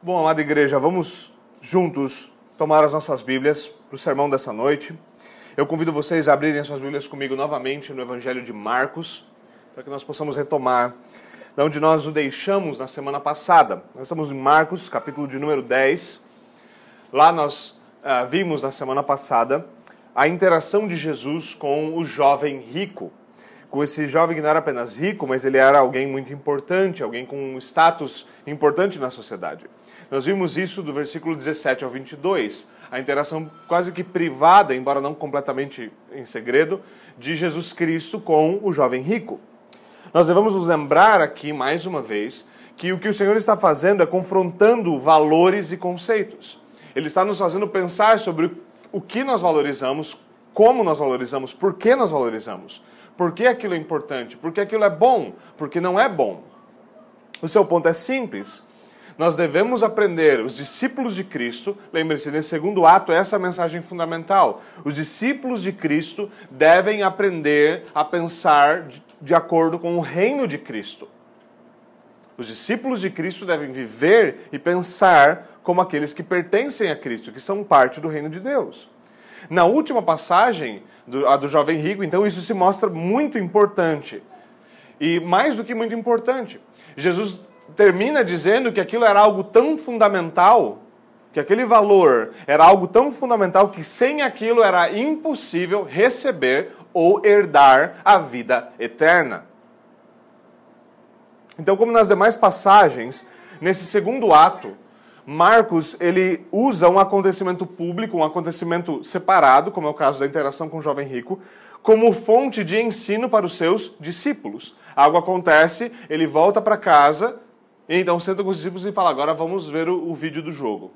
Bom, amada igreja, vamos juntos tomar as nossas Bíblias para o sermão dessa noite. Eu convido vocês a abrirem as suas Bíblias comigo novamente no Evangelho de Marcos, para que nós possamos retomar de onde nós o deixamos na semana passada. Nós estamos em Marcos, capítulo de número 10. Lá nós uh, vimos na semana passada a interação de Jesus com o jovem rico com esse jovem que não era apenas rico, mas ele era alguém muito importante, alguém com um status importante na sociedade. Nós vimos isso do versículo 17 ao 22, a interação quase que privada, embora não completamente em segredo, de Jesus Cristo com o jovem rico. Nós devemos nos lembrar aqui, mais uma vez, que o que o Senhor está fazendo é confrontando valores e conceitos. Ele está nos fazendo pensar sobre o que nós valorizamos, como nós valorizamos, por que nós valorizamos. Por que aquilo é importante? Por que aquilo é bom? Porque não é bom. O seu ponto é simples. Nós devemos aprender, os discípulos de Cristo, lembre-se, nesse segundo ato, essa é a mensagem fundamental. Os discípulos de Cristo devem aprender a pensar de, de acordo com o reino de Cristo. Os discípulos de Cristo devem viver e pensar como aqueles que pertencem a Cristo, que são parte do reino de Deus. Na última passagem, do, a do jovem rico, então isso se mostra muito importante. E mais do que muito importante, Jesus termina dizendo que aquilo era algo tão fundamental, que aquele valor era algo tão fundamental que sem aquilo era impossível receber ou herdar a vida eterna. Então, como nas demais passagens, nesse segundo ato, Marcos ele usa um acontecimento público, um acontecimento separado, como é o caso da interação com o jovem rico, como fonte de ensino para os seus discípulos. Algo acontece, ele volta para casa, então senta com os discípulos e fala: agora vamos ver o, o vídeo do jogo.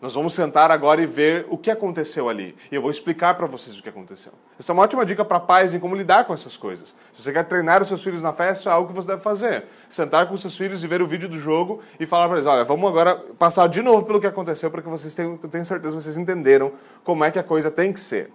Nós vamos sentar agora e ver o que aconteceu ali. E eu vou explicar para vocês o que aconteceu. Essa é uma ótima dica para pais em como lidar com essas coisas. Se você quer treinar os seus filhos na fé, isso é algo que você deve fazer. Sentar com os seus filhos e ver o vídeo do jogo e falar para eles: olha, vamos agora passar de novo pelo que aconteceu para que vocês tenham, eu tenho certeza que vocês entenderam como é que a coisa tem que ser.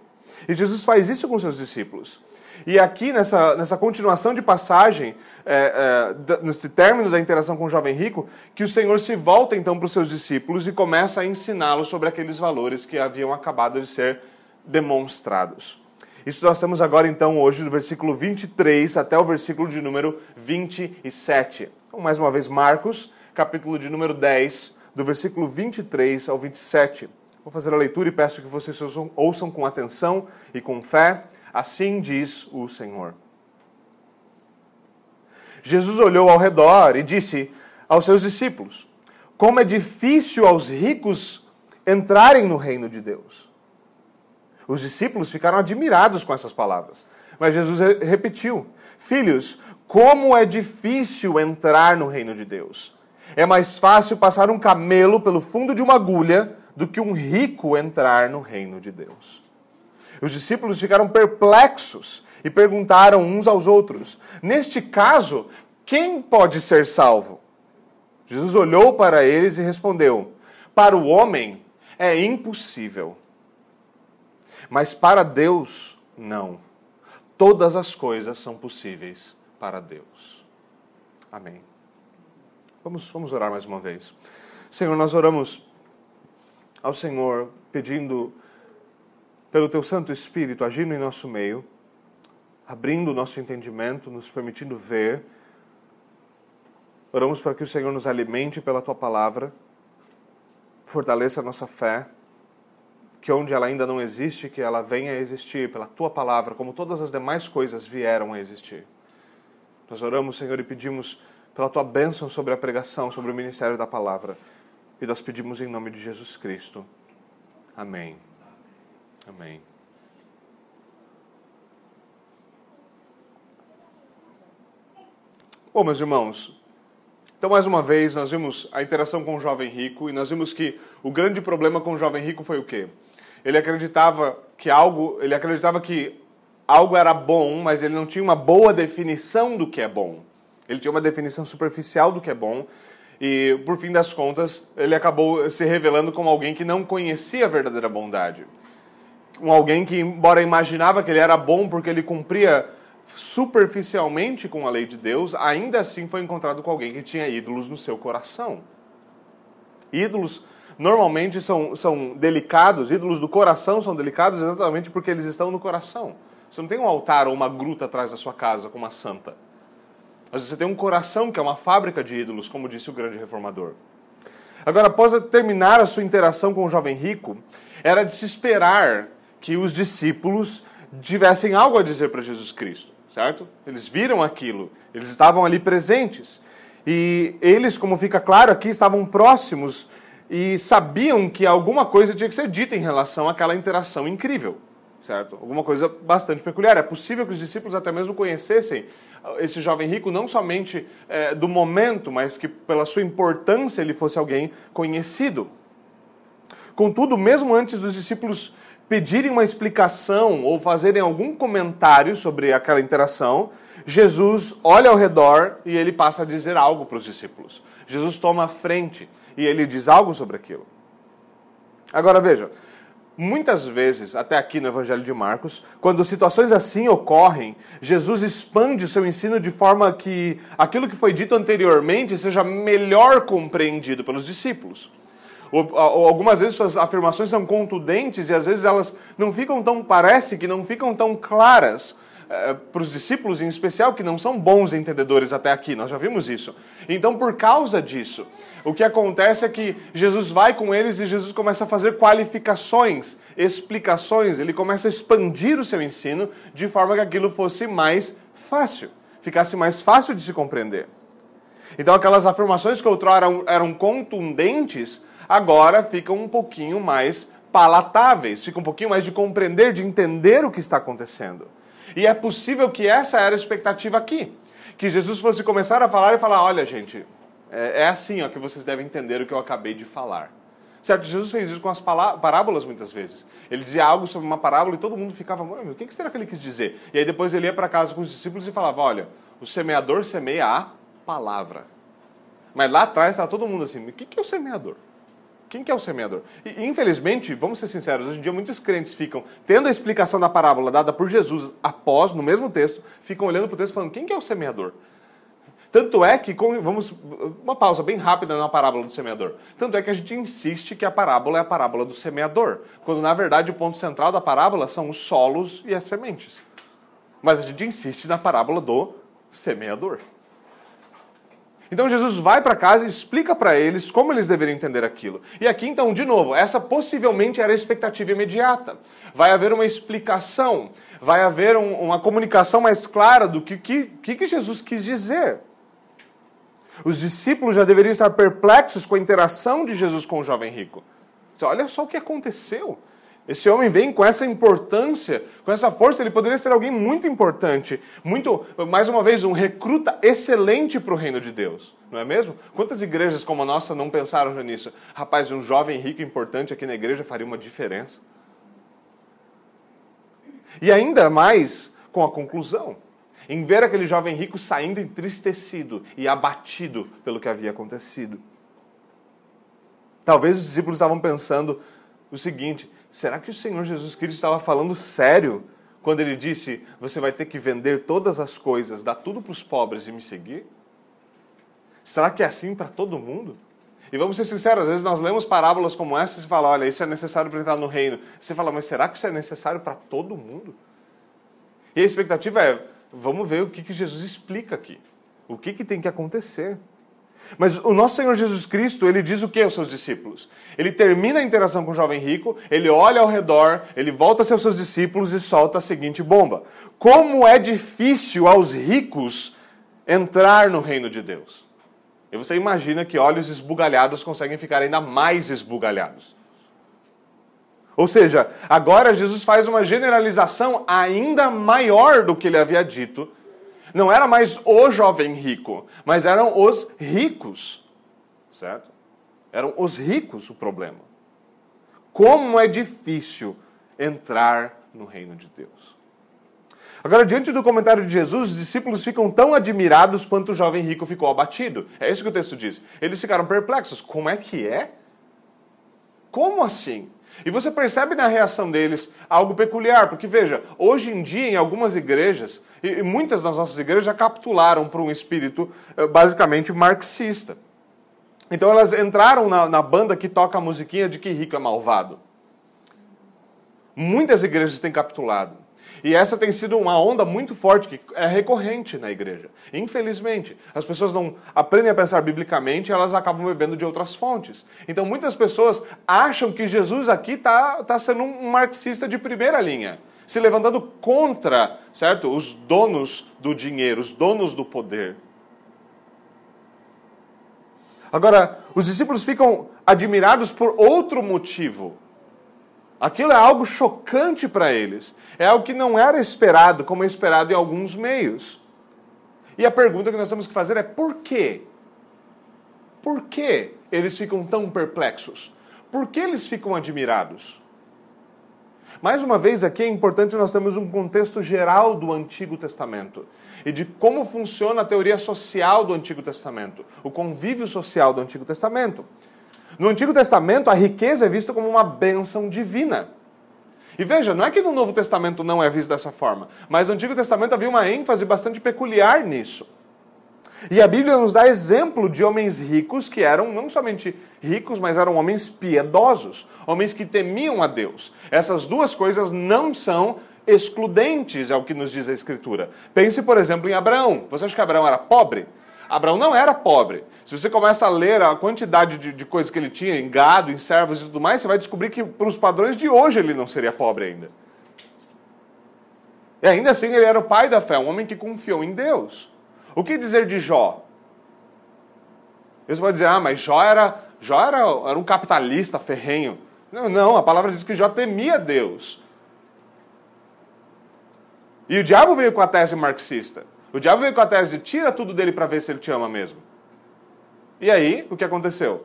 E Jesus faz isso com seus discípulos. E aqui, nessa, nessa continuação de passagem, é, é, nesse término da interação com o jovem rico, que o Senhor se volta então para os seus discípulos e começa a ensiná-los sobre aqueles valores que haviam acabado de ser demonstrados. Isso nós temos agora então hoje do versículo 23 até o versículo de número 27. Então, mais uma vez, Marcos, capítulo de número 10, do versículo 23 ao 27. Vou fazer a leitura e peço que vocês ouçam com atenção e com fé Assim diz o Senhor. Jesus olhou ao redor e disse aos seus discípulos: Como é difícil aos ricos entrarem no reino de Deus. Os discípulos ficaram admirados com essas palavras. Mas Jesus repetiu: Filhos, como é difícil entrar no reino de Deus. É mais fácil passar um camelo pelo fundo de uma agulha do que um rico entrar no reino de Deus. Os discípulos ficaram perplexos e perguntaram uns aos outros: Neste caso, quem pode ser salvo? Jesus olhou para eles e respondeu: Para o homem é impossível, mas para Deus, não. Todas as coisas são possíveis para Deus. Amém. Vamos, vamos orar mais uma vez. Senhor, nós oramos ao Senhor pedindo pelo teu Santo Espírito agindo em nosso meio, abrindo o nosso entendimento, nos permitindo ver. Oramos para que o Senhor nos alimente pela tua palavra, fortaleça a nossa fé, que onde ela ainda não existe, que ela venha a existir pela tua palavra, como todas as demais coisas vieram a existir. Nós oramos, Senhor, e pedimos pela tua bênção sobre a pregação, sobre o ministério da palavra. E nós pedimos em nome de Jesus Cristo. Amém. Amém. Bom, meus irmãos, então mais uma vez nós vimos a interação com o jovem rico e nós vimos que o grande problema com o jovem rico foi o quê? Ele acreditava que algo, ele acreditava que algo era bom, mas ele não tinha uma boa definição do que é bom. Ele tinha uma definição superficial do que é bom e, por fim das contas, ele acabou se revelando como alguém que não conhecia a verdadeira bondade um alguém que, embora imaginava que ele era bom porque ele cumpria superficialmente com a lei de Deus, ainda assim foi encontrado com alguém que tinha ídolos no seu coração. Ídolos normalmente são, são delicados, ídolos do coração são delicados exatamente porque eles estão no coração. Você não tem um altar ou uma gruta atrás da sua casa como uma santa. Mas você tem um coração que é uma fábrica de ídolos, como disse o grande reformador. Agora, após terminar a sua interação com o jovem rico, era de se esperar que os discípulos tivessem algo a dizer para Jesus Cristo, certo? Eles viram aquilo, eles estavam ali presentes. E eles, como fica claro aqui, estavam próximos e sabiam que alguma coisa tinha que ser dita em relação àquela interação incrível, certo? Alguma coisa bastante peculiar. É possível que os discípulos até mesmo conhecessem esse jovem rico não somente é, do momento, mas que pela sua importância ele fosse alguém conhecido. Contudo, mesmo antes dos discípulos pedirem uma explicação ou fazerem algum comentário sobre aquela interação, Jesus olha ao redor e ele passa a dizer algo para os discípulos. Jesus toma a frente e ele diz algo sobre aquilo. Agora veja, muitas vezes, até aqui no Evangelho de Marcos, quando situações assim ocorrem, Jesus expande o seu ensino de forma que aquilo que foi dito anteriormente seja melhor compreendido pelos discípulos algumas vezes suas afirmações são contundentes e às vezes elas não ficam tão, parece que não ficam tão claras é, para os discípulos em especial, que não são bons entendedores até aqui, nós já vimos isso. Então, por causa disso, o que acontece é que Jesus vai com eles e Jesus começa a fazer qualificações, explicações, ele começa a expandir o seu ensino de forma que aquilo fosse mais fácil, ficasse mais fácil de se compreender. Então, aquelas afirmações que outrora eram, eram contundentes, agora ficam um pouquinho mais palatáveis, fica um pouquinho mais de compreender, de entender o que está acontecendo. E é possível que essa era a expectativa aqui. Que Jesus fosse começar a falar e falar: olha, gente, é, é assim ó, que vocês devem entender o que eu acabei de falar. Certo? Jesus fez isso com as parábolas muitas vezes. Ele dizia algo sobre uma parábola e todo mundo ficava, o que será que ele quis dizer? E aí depois ele ia para casa com os discípulos e falava: olha, o semeador semeia a palavra. Mas lá atrás estava todo mundo assim: o que é o semeador? Quem que é o semeador? E, infelizmente, vamos ser sinceros, hoje em dia muitos crentes ficam, tendo a explicação da parábola dada por Jesus após, no mesmo texto, ficam olhando para o texto falando, quem que é o semeador? Tanto é que, vamos, uma pausa bem rápida na parábola do semeador. Tanto é que a gente insiste que a parábola é a parábola do semeador, quando na verdade o ponto central da parábola são os solos e as sementes. Mas a gente insiste na parábola do semeador. Então Jesus vai para casa e explica para eles como eles deveriam entender aquilo. E aqui então, de novo, essa possivelmente era a expectativa imediata. Vai haver uma explicação, vai haver um, uma comunicação mais clara do que, que, que Jesus quis dizer. Os discípulos já deveriam estar perplexos com a interação de Jesus com o jovem rico. Olha só o que aconteceu. Esse homem vem com essa importância, com essa força, ele poderia ser alguém muito importante, muito, mais uma vez, um recruta excelente para o reino de Deus, não é mesmo? Quantas igrejas como a nossa não pensaram já nisso? Rapaz, um jovem rico importante aqui na igreja faria uma diferença. E ainda mais com a conclusão, em ver aquele jovem rico saindo entristecido e abatido pelo que havia acontecido. Talvez os discípulos estavam pensando o seguinte: Será que o Senhor Jesus Cristo estava falando sério quando ele disse: Você vai ter que vender todas as coisas, dar tudo para os pobres e me seguir? Será que é assim para todo mundo? E vamos ser sinceros, às vezes nós lemos parábolas como essa e fala: Olha, isso é necessário para entrar no reino. Você fala: Mas será que isso é necessário para todo mundo? E a expectativa é: Vamos ver o que, que Jesus explica aqui. O que, que tem que acontecer. Mas o nosso Senhor Jesus Cristo, ele diz o que aos seus discípulos? Ele termina a interação com o jovem rico, ele olha ao redor, ele volta aos seus discípulos e solta a seguinte bomba: Como é difícil aos ricos entrar no reino de Deus. E você imagina que olhos esbugalhados conseguem ficar ainda mais esbugalhados. Ou seja, agora Jesus faz uma generalização ainda maior do que ele havia dito não era mais o jovem rico, mas eram os ricos. Certo? Eram os ricos o problema. Como é difícil entrar no reino de Deus. Agora, diante do comentário de Jesus, os discípulos ficam tão admirados quanto o jovem rico ficou abatido. É isso que o texto diz. Eles ficaram perplexos. Como é que é? Como assim? E você percebe na reação deles algo peculiar, porque veja, hoje em dia em algumas igrejas, e muitas das nossas igrejas já capitularam para um espírito eh, basicamente marxista. Então elas entraram na, na banda que toca a musiquinha de que rico é malvado. Muitas igrejas têm capitulado. E essa tem sido uma onda muito forte, que é recorrente na igreja. Infelizmente, as pessoas não aprendem a pensar biblicamente, elas acabam bebendo de outras fontes. Então, muitas pessoas acham que Jesus aqui está tá sendo um marxista de primeira linha, se levantando contra, certo, os donos do dinheiro, os donos do poder. Agora, os discípulos ficam admirados por outro motivo. Aquilo é algo chocante para eles. É algo que não era esperado, como é esperado em alguns meios. E a pergunta que nós temos que fazer é por quê? Por que eles ficam tão perplexos? Por que eles ficam admirados? Mais uma vez, aqui é importante nós termos um contexto geral do Antigo Testamento e de como funciona a teoria social do Antigo Testamento, o convívio social do Antigo Testamento. No Antigo Testamento, a riqueza é vista como uma bênção divina. E veja, não é que no Novo Testamento não é visto dessa forma, mas no Antigo Testamento havia uma ênfase bastante peculiar nisso. E a Bíblia nos dá exemplo de homens ricos que eram não somente ricos, mas eram homens piedosos, homens que temiam a Deus. Essas duas coisas não são excludentes, é o que nos diz a Escritura. Pense, por exemplo, em Abraão. Você acha que Abraão era pobre? Abraão não era pobre. Se você começa a ler a quantidade de, de coisas que ele tinha, em gado, em servos e tudo mais, você vai descobrir que, para os padrões de hoje, ele não seria pobre ainda. E ainda assim, ele era o pai da fé, um homem que confiou em Deus. O que dizer de Jó? Você pode dizer, ah, mas Jó era, Jó era, era um capitalista ferrenho. Não, não, a palavra diz que Jó temia Deus. E o diabo veio com a tese marxista. O diabo veio com a tese de tira tudo dele para ver se ele te ama mesmo. E aí, o que aconteceu?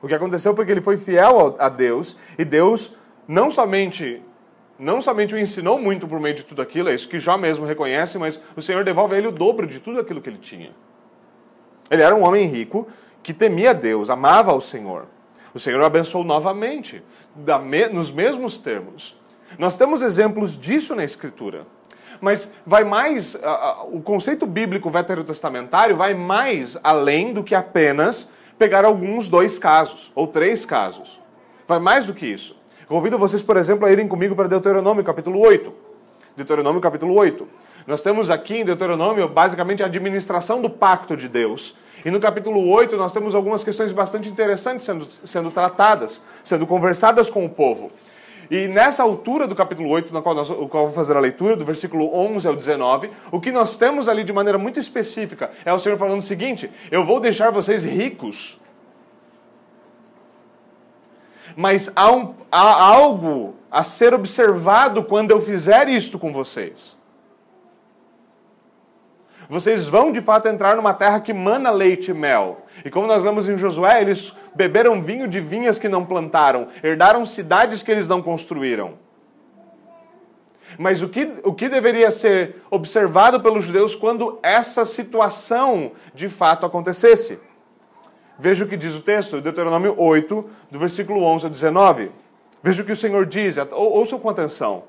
O que aconteceu foi que ele foi fiel a Deus e Deus não somente não somente o ensinou muito por meio de tudo aquilo, é isso que já mesmo reconhece, mas o Senhor devolve a ele o dobro de tudo aquilo que ele tinha. Ele era um homem rico que temia Deus, amava o Senhor. O Senhor o abençoou novamente, nos mesmos termos. Nós temos exemplos disso na Escritura. Mas vai mais, uh, uh, o conceito bíblico veterotestamentário vai mais além do que apenas pegar alguns dois casos, ou três casos. Vai mais do que isso. Convido vocês, por exemplo, a irem comigo para Deuteronômio capítulo 8. Deuteronômio capítulo 8. Nós temos aqui em Deuteronômio basicamente a administração do pacto de Deus. E no capítulo 8 nós temos algumas questões bastante interessantes sendo, sendo tratadas, sendo conversadas com o povo. E nessa altura do capítulo 8, na qual, nós, qual eu vou fazer a leitura, do versículo 11 ao 19, o que nós temos ali de maneira muito específica é o Senhor falando o seguinte: Eu vou deixar vocês ricos. Mas há, um, há algo a ser observado quando eu fizer isto com vocês. Vocês vão de fato entrar numa terra que mana leite e mel. E como nós lemos em Josué, eles beberam vinho de vinhas que não plantaram, herdaram cidades que eles não construíram. Mas o que, o que deveria ser observado pelos judeus quando essa situação de fato acontecesse? Veja o que diz o texto, Deuteronômio 8, do versículo 11 ao 19. Veja o que o Senhor diz, ouçam com atenção.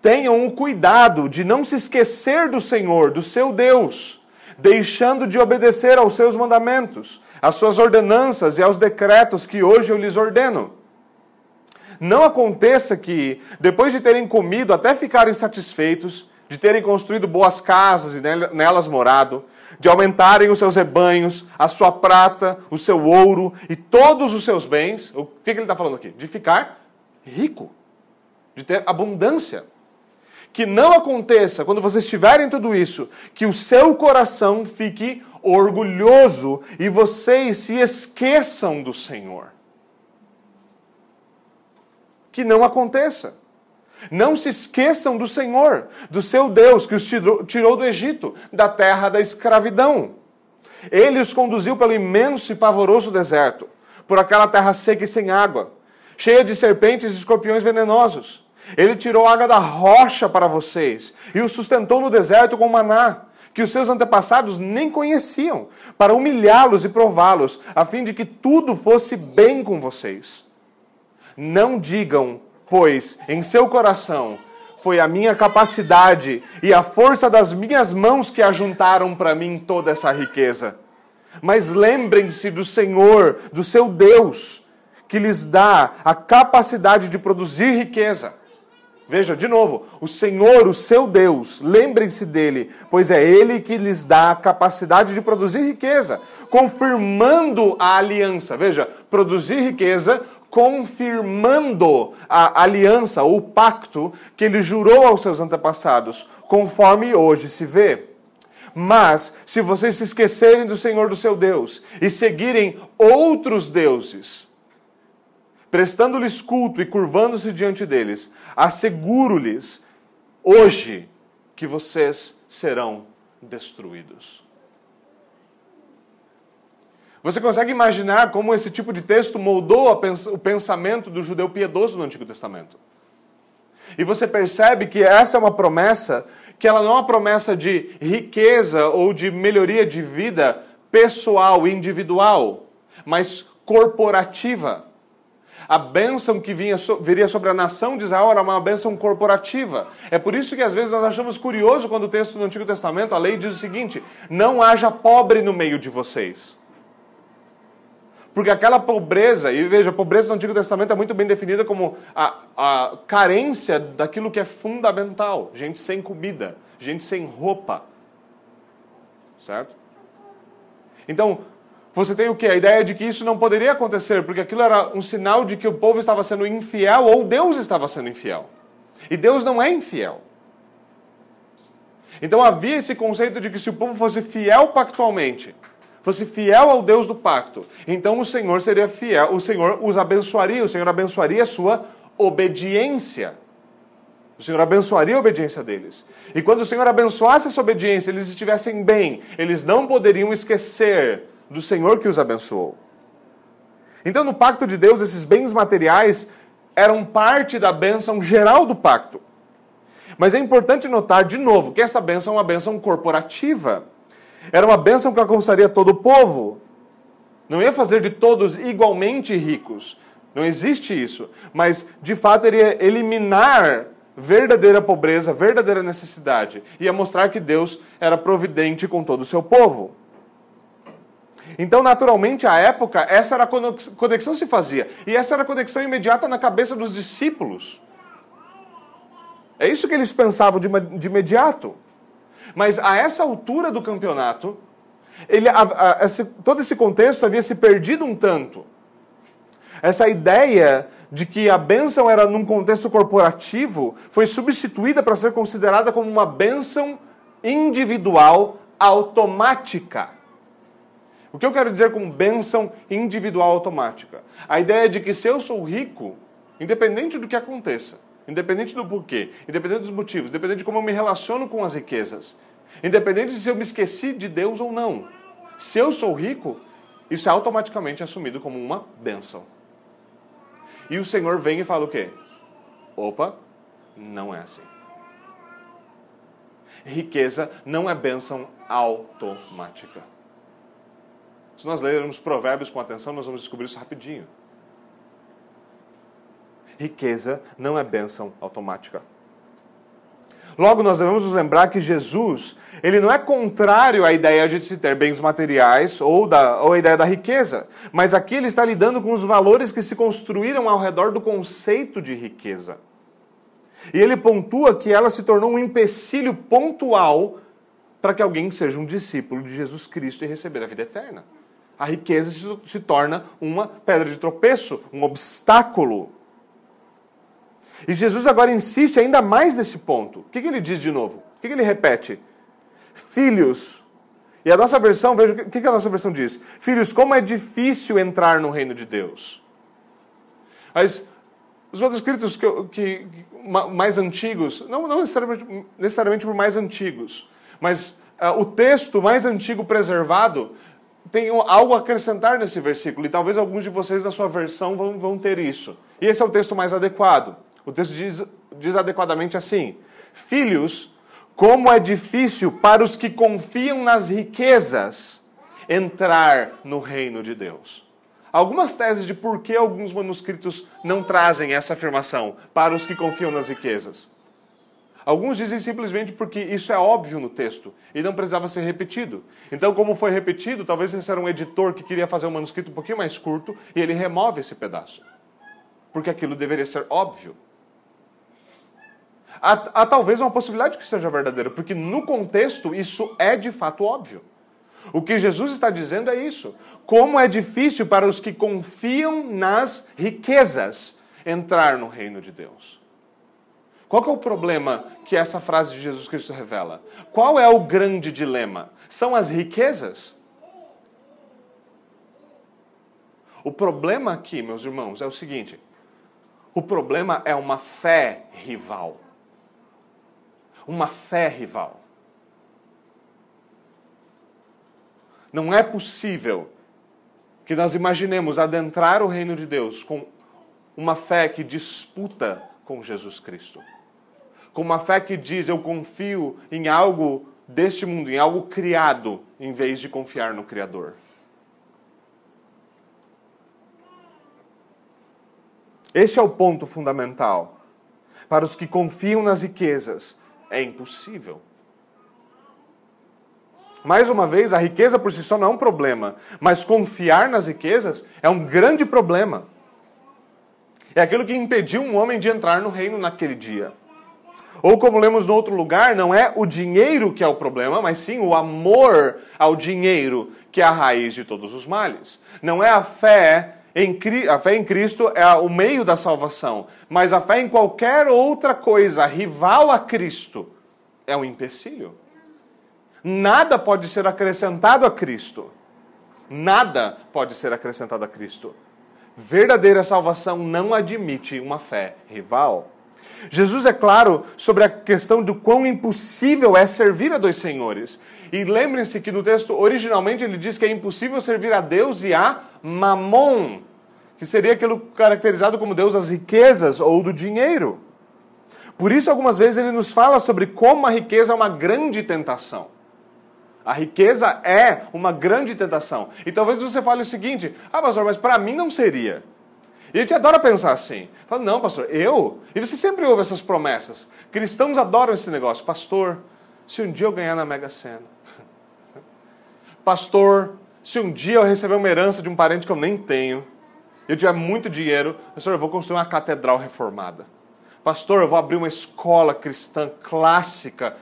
Tenham o cuidado de não se esquecer do Senhor, do seu Deus, deixando de obedecer aos seus mandamentos, às suas ordenanças e aos decretos que hoje eu lhes ordeno. Não aconteça que, depois de terem comido até ficarem satisfeitos, de terem construído boas casas e nelas morado, de aumentarem os seus rebanhos, a sua prata, o seu ouro e todos os seus bens, o que, que ele está falando aqui? De ficar rico, de ter abundância que não aconteça, quando vocês tiverem tudo isso, que o seu coração fique orgulhoso e vocês se esqueçam do Senhor. Que não aconteça. Não se esqueçam do Senhor, do seu Deus que os tirou, do Egito, da terra da escravidão. Ele os conduziu pelo imenso e pavoroso deserto, por aquela terra seca e sem água, cheia de serpentes e escorpiões venenosos ele tirou água da rocha para vocês e o sustentou no deserto com maná, que os seus antepassados nem conheciam, para humilhá-los e prová-los, a fim de que tudo fosse bem com vocês. Não digam, pois, em seu coração, foi a minha capacidade e a força das minhas mãos que ajuntaram para mim toda essa riqueza. Mas lembrem-se do Senhor, do seu Deus, que lhes dá a capacidade de produzir riqueza. Veja, de novo, o Senhor, o seu Deus, lembrem-se dele, pois é ele que lhes dá a capacidade de produzir riqueza, confirmando a aliança. Veja, produzir riqueza confirmando a aliança, o pacto que ele jurou aos seus antepassados, conforme hoje se vê. Mas, se vocês se esquecerem do Senhor do seu Deus e seguirem outros deuses, prestando-lhes culto e curvando-se diante deles, asseguro-lhes hoje que vocês serão destruídos. Você consegue imaginar como esse tipo de texto moldou o pensamento do judeu piedoso no Antigo Testamento? E você percebe que essa é uma promessa que ela não é uma promessa de riqueza ou de melhoria de vida pessoal, individual, mas corporativa. A bênção que vinha, viria sobre a nação de Israel era uma bênção corporativa. É por isso que às vezes nós achamos curioso quando o texto do Antigo Testamento, a lei diz o seguinte: não haja pobre no meio de vocês. Porque aquela pobreza, e veja, a pobreza no Antigo Testamento é muito bem definida como a, a carência daquilo que é fundamental. Gente sem comida, gente sem roupa. Certo? Então, você tem o que? A ideia de que isso não poderia acontecer, porque aquilo era um sinal de que o povo estava sendo infiel ou Deus estava sendo infiel. E Deus não é infiel. Então havia esse conceito de que se o povo fosse fiel pactualmente, fosse fiel ao Deus do pacto, então o Senhor seria fiel, o Senhor os abençoaria, o Senhor abençoaria a sua obediência. O Senhor abençoaria a obediência deles. E quando o Senhor abençoasse essa obediência, eles estivessem bem, eles não poderiam esquecer do Senhor que os abençoou. Então, no pacto de Deus, esses bens materiais eram parte da bênção geral do pacto. Mas é importante notar, de novo, que essa bênção é uma bênção corporativa. Era uma bênção que alcançaria todo o povo. Não ia fazer de todos igualmente ricos. Não existe isso. Mas, de fato, iria eliminar verdadeira pobreza, verdadeira necessidade. Ia mostrar que Deus era providente com todo o seu povo. Então, naturalmente, à época, essa era a conexão que se fazia. E essa era a conexão imediata na cabeça dos discípulos. É isso que eles pensavam de, imediato. Mas a essa altura do campeonato, ele, a, a, esse, todo esse contexto havia se perdido um tanto. Essa ideia de que a bênção era num contexto corporativo foi substituída para ser considerada como uma bênção individual automática. O que eu quero dizer com bênção individual automática? A ideia de que se eu sou rico, independente do que aconteça, independente do porquê, independente dos motivos, independente de como eu me relaciono com as riquezas, independente de se eu me esqueci de Deus ou não. Se eu sou rico, isso é automaticamente assumido como uma bênção. E o Senhor vem e fala o quê? Opa, não é assim. Riqueza não é bênção automática. Se nós lermos Provérbios com atenção, nós vamos descobrir isso rapidinho. Riqueza não é bênção automática. Logo, nós devemos nos lembrar que Jesus, ele não é contrário à ideia de se ter bens materiais ou, da, ou à ideia da riqueza, mas aqui ele está lidando com os valores que se construíram ao redor do conceito de riqueza. E ele pontua que ela se tornou um empecilho pontual para que alguém seja um discípulo de Jesus Cristo e receber a vida eterna. A riqueza se, se torna uma pedra de tropeço, um obstáculo e Jesus agora insiste ainda mais nesse ponto. O que, que ele diz de novo? O que, que ele repete? Filhos. E a nossa versão, veja o que, que a nossa versão diz. Filhos, como é difícil entrar no reino de Deus. Mas os manuscritos que, que, mais antigos, não, não necessariamente, necessariamente por mais antigos, mas uh, o texto mais antigo preservado tem algo a acrescentar nesse versículo, e talvez alguns de vocês da sua versão vão, vão ter isso. E esse é o texto mais adequado. O texto diz, diz adequadamente assim: Filhos, como é difícil para os que confiam nas riquezas entrar no reino de Deus. Algumas teses de por que alguns manuscritos não trazem essa afirmação para os que confiam nas riquezas. Alguns dizem simplesmente porque isso é óbvio no texto e não precisava ser repetido. Então, como foi repetido, talvez esse era um editor que queria fazer um manuscrito um pouquinho mais curto e ele remove esse pedaço. Porque aquilo deveria ser óbvio. Há, há talvez uma possibilidade que seja verdadeiro, porque no contexto isso é de fato óbvio. O que Jesus está dizendo é isso. Como é difícil para os que confiam nas riquezas entrar no reino de Deus. Qual é o problema que essa frase de Jesus Cristo revela? Qual é o grande dilema? São as riquezas? O problema aqui, meus irmãos, é o seguinte: o problema é uma fé rival. Uma fé rival. Não é possível que nós imaginemos adentrar o reino de Deus com uma fé que disputa com Jesus Cristo com uma fé que diz eu confio em algo deste mundo, em algo criado, em vez de confiar no Criador. Este é o ponto fundamental. Para os que confiam nas riquezas, é impossível. Mais uma vez, a riqueza por si só não é um problema, mas confiar nas riquezas é um grande problema. É aquilo que impediu um homem de entrar no reino naquele dia. Ou como lemos no outro lugar, não é o dinheiro que é o problema, mas sim o amor ao dinheiro que é a raiz de todos os males. Não é a fé em, a fé em Cristo é o meio da salvação, mas a fé em qualquer outra coisa rival a Cristo é um empecilho. Nada pode ser acrescentado a Cristo. Nada pode ser acrescentado a Cristo. Verdadeira salvação não admite uma fé rival. Jesus é claro sobre a questão do quão impossível é servir a dois senhores. E lembrem-se que no texto originalmente ele diz que é impossível servir a Deus e a Mamon, que seria aquilo caracterizado como Deus das riquezas ou do dinheiro. Por isso, algumas vezes ele nos fala sobre como a riqueza é uma grande tentação. A riqueza é uma grande tentação. E talvez você fale o seguinte: ah, pastor, mas para mim não seria. E a gente adora pensar assim. Fala, não, pastor, eu? E você sempre ouve essas promessas. Cristãos adoram esse negócio. Pastor, se um dia eu ganhar na Mega Sena. Pastor, se um dia eu receber uma herança de um parente que eu nem tenho, eu tiver muito dinheiro, pastor, eu vou construir uma catedral reformada. Pastor, eu vou abrir uma escola cristã clássica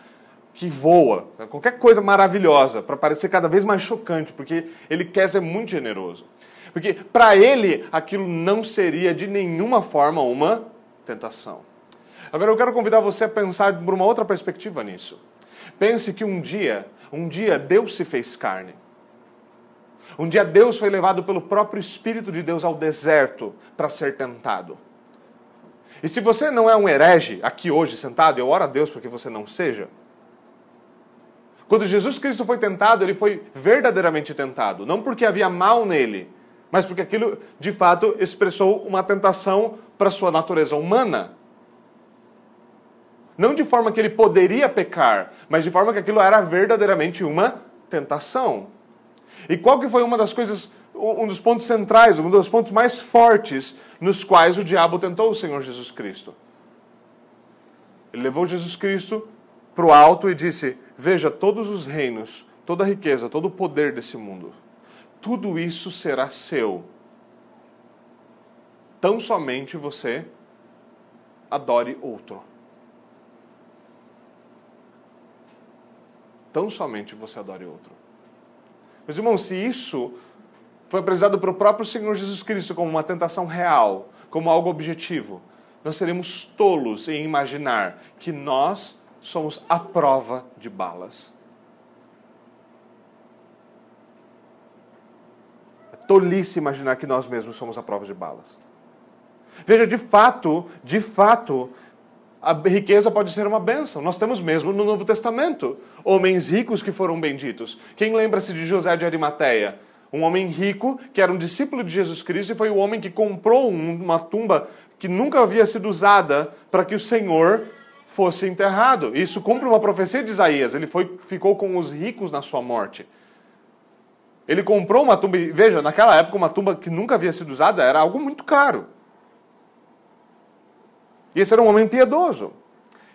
que voa. Qualquer coisa maravilhosa, para parecer cada vez mais chocante, porque ele quer ser muito generoso. Porque para ele aquilo não seria de nenhuma forma uma tentação. Agora eu quero convidar você a pensar por uma outra perspectiva nisso. Pense que um dia, um dia Deus se fez carne. Um dia Deus foi levado pelo próprio Espírito de Deus ao deserto para ser tentado. E se você não é um herege aqui hoje sentado, eu oro a Deus para que você não seja. Quando Jesus Cristo foi tentado, ele foi verdadeiramente tentado. Não porque havia mal nele, mas porque aquilo de fato expressou uma tentação para sua natureza humana. Não de forma que ele poderia pecar, mas de forma que aquilo era verdadeiramente uma tentação. E qual que foi uma das coisas, um dos pontos centrais, um dos pontos mais fortes nos quais o diabo tentou o Senhor Jesus Cristo? Ele levou Jesus Cristo para o alto e disse: Veja todos os reinos, toda a riqueza, todo o poder desse mundo tudo isso será seu. Tão somente você adore outro. Tão somente você adore outro. Meus irmãos, se isso foi apresentado para o próprio Senhor Jesus Cristo como uma tentação real, como algo objetivo, nós seremos tolos em imaginar que nós somos a prova de balas. Tolice imaginar que nós mesmos somos a prova de balas. Veja, de fato, de fato, a riqueza pode ser uma bênção. Nós temos mesmo no Novo Testamento homens ricos que foram benditos. Quem lembra-se de José de Arimateia? Um homem rico que era um discípulo de Jesus Cristo e foi o homem que comprou uma tumba que nunca havia sido usada para que o Senhor fosse enterrado. Isso cumpre uma profecia de Isaías. Ele foi, ficou com os ricos na sua morte. Ele comprou uma tumba, e veja, naquela época uma tumba que nunca havia sido usada era algo muito caro. E esse era um homem piedoso.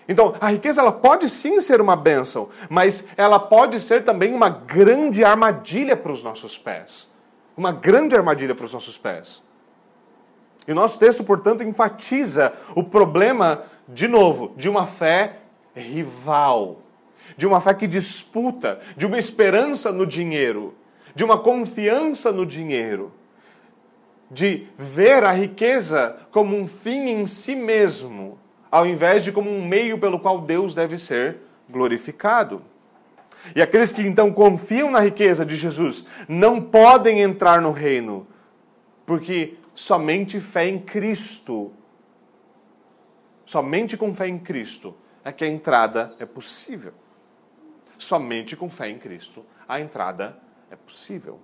Então, a riqueza ela pode sim ser uma bênção, mas ela pode ser também uma grande armadilha para os nossos pés. Uma grande armadilha para os nossos pés. E o nosso texto, portanto, enfatiza o problema, de novo, de uma fé rival, de uma fé que disputa, de uma esperança no dinheiro, de uma confiança no dinheiro, de ver a riqueza como um fim em si mesmo, ao invés de como um meio pelo qual Deus deve ser glorificado. E aqueles que então confiam na riqueza de Jesus não podem entrar no reino, porque somente fé em Cristo, somente com fé em Cristo é que a entrada é possível. Somente com fé em Cristo a entrada é possível.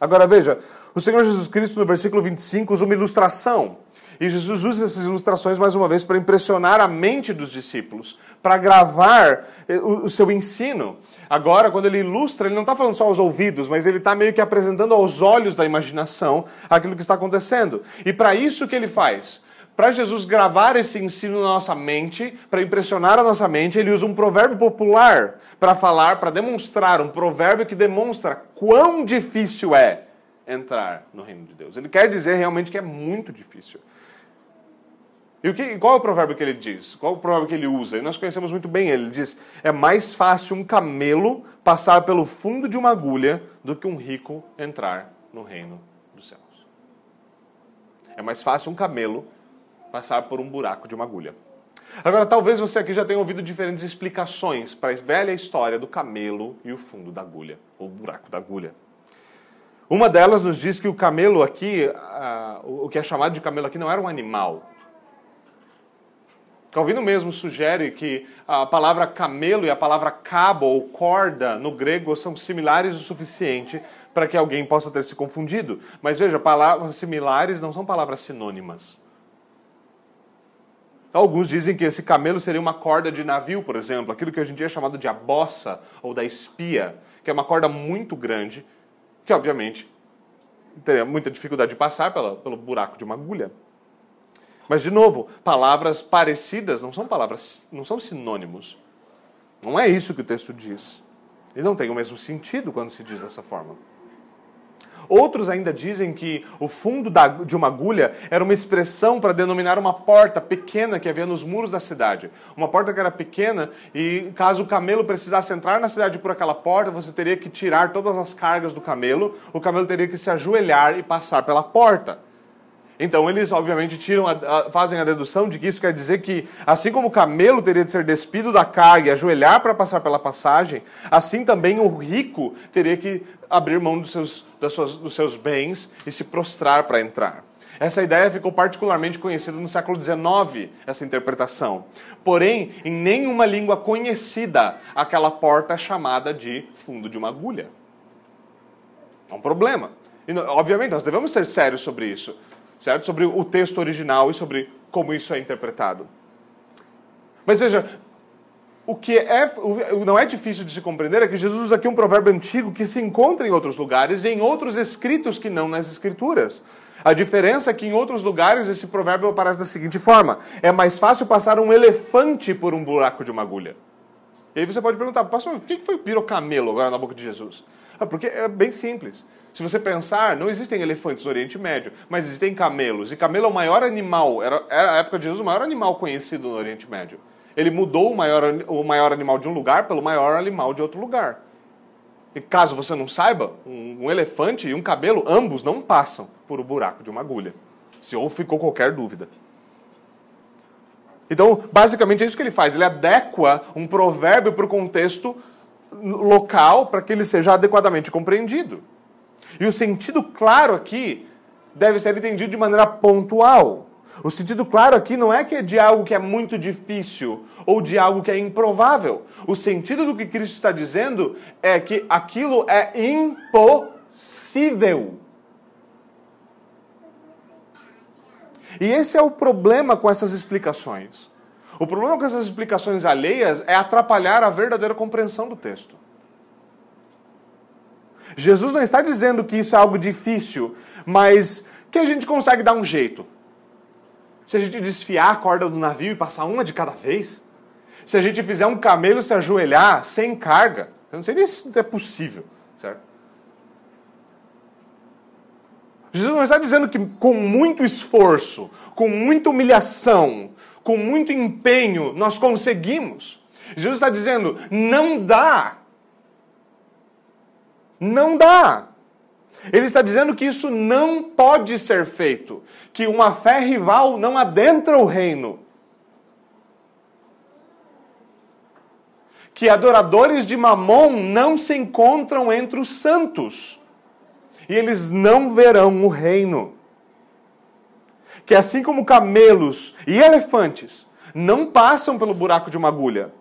Agora veja, o Senhor Jesus Cristo no versículo 25 usa uma ilustração. E Jesus usa essas ilustrações mais uma vez para impressionar a mente dos discípulos, para gravar eh, o seu ensino. Agora, quando ele ilustra, ele não está falando só aos ouvidos, mas ele está meio que apresentando aos olhos da imaginação aquilo que está acontecendo. E para isso que ele faz? Para Jesus gravar esse ensino na nossa mente, para impressionar a nossa mente, ele usa um provérbio popular para falar, para demonstrar, um provérbio que demonstra quão difícil é entrar no reino de Deus. Ele quer dizer realmente que é muito difícil. E o que, qual é o provérbio que ele diz? Qual é o provérbio que ele usa? E nós conhecemos muito bem ele. Ele diz: é mais fácil um camelo passar pelo fundo de uma agulha do que um rico entrar no reino dos céus. É mais fácil um camelo passar por um buraco de uma agulha. Agora, talvez você aqui já tenha ouvido diferentes explicações para a velha história do camelo e o fundo da agulha, ou buraco da agulha. Uma delas nos diz que o camelo aqui, uh, o que é chamado de camelo aqui, não era um animal, Calvino mesmo sugere que a palavra camelo e a palavra cabo ou corda no grego são similares o suficiente para que alguém possa ter se confundido. Mas veja, palavras similares não são palavras sinônimas. Alguns dizem que esse camelo seria uma corda de navio, por exemplo, aquilo que hoje em dia é chamado de a bossa ou da espia, que é uma corda muito grande, que obviamente teria muita dificuldade de passar pela, pelo buraco de uma agulha. Mas, de novo, palavras parecidas não são palavras, não são sinônimos. Não é isso que o texto diz. E não tem o mesmo sentido quando se diz dessa forma. Outros ainda dizem que o fundo de uma agulha era uma expressão para denominar uma porta pequena que havia nos muros da cidade. Uma porta que era pequena e caso o camelo precisasse entrar na cidade por aquela porta, você teria que tirar todas as cargas do camelo, o camelo teria que se ajoelhar e passar pela porta. Então eles, obviamente, tiram a, a, fazem a dedução de que isso quer dizer que, assim como o camelo teria de ser despido da carga e ajoelhar para passar pela passagem, assim também o rico teria que abrir mão dos seus, das suas, dos seus bens e se prostrar para entrar. Essa ideia ficou particularmente conhecida no século XIX, essa interpretação. Porém, em nenhuma língua conhecida, aquela porta é chamada de fundo de uma agulha. É um problema. E, obviamente, nós devemos ser sérios sobre isso certo? Sobre o texto original e sobre como isso é interpretado. Mas veja, o que é, não é difícil de se compreender é que Jesus usa aqui um provérbio antigo que se encontra em outros lugares e em outros escritos que não nas Escrituras. A diferença é que em outros lugares esse provérbio aparece da seguinte forma: é mais fácil passar um elefante por um buraco de uma agulha. E aí você pode perguntar, pastor, por que foi virou camelo agora na boca de Jesus? Ah, porque é bem simples. Se você pensar, não existem elefantes no Oriente Médio, mas existem camelos. E camelo é o maior animal, era, era a época de Jesus o maior animal conhecido no Oriente Médio. Ele mudou o maior, o maior animal de um lugar pelo maior animal de outro lugar. E caso você não saiba, um, um elefante e um camelo, ambos não passam por o buraco de uma agulha. Se ou ficou qualquer dúvida. Então, basicamente é isso que ele faz. Ele adequa um provérbio para o contexto local para que ele seja adequadamente compreendido. E o sentido claro aqui deve ser entendido de maneira pontual. O sentido claro aqui não é que é de algo que é muito difícil ou de algo que é improvável. O sentido do que Cristo está dizendo é que aquilo é impossível. E esse é o problema com essas explicações. O problema com essas explicações alheias é atrapalhar a verdadeira compreensão do texto. Jesus não está dizendo que isso é algo difícil, mas que a gente consegue dar um jeito. Se a gente desfiar a corda do navio e passar uma de cada vez? Se a gente fizer um camelo se ajoelhar sem carga? Eu não sei nem se é possível, certo? Jesus não está dizendo que com muito esforço, com muita humilhação, com muito empenho, nós conseguimos. Jesus está dizendo: não dá. Não dá. Ele está dizendo que isso não pode ser feito, que uma fé rival não adentra o reino. Que adoradores de Mamon não se encontram entre os santos e eles não verão o reino. Que assim como camelos e elefantes não passam pelo buraco de uma agulha,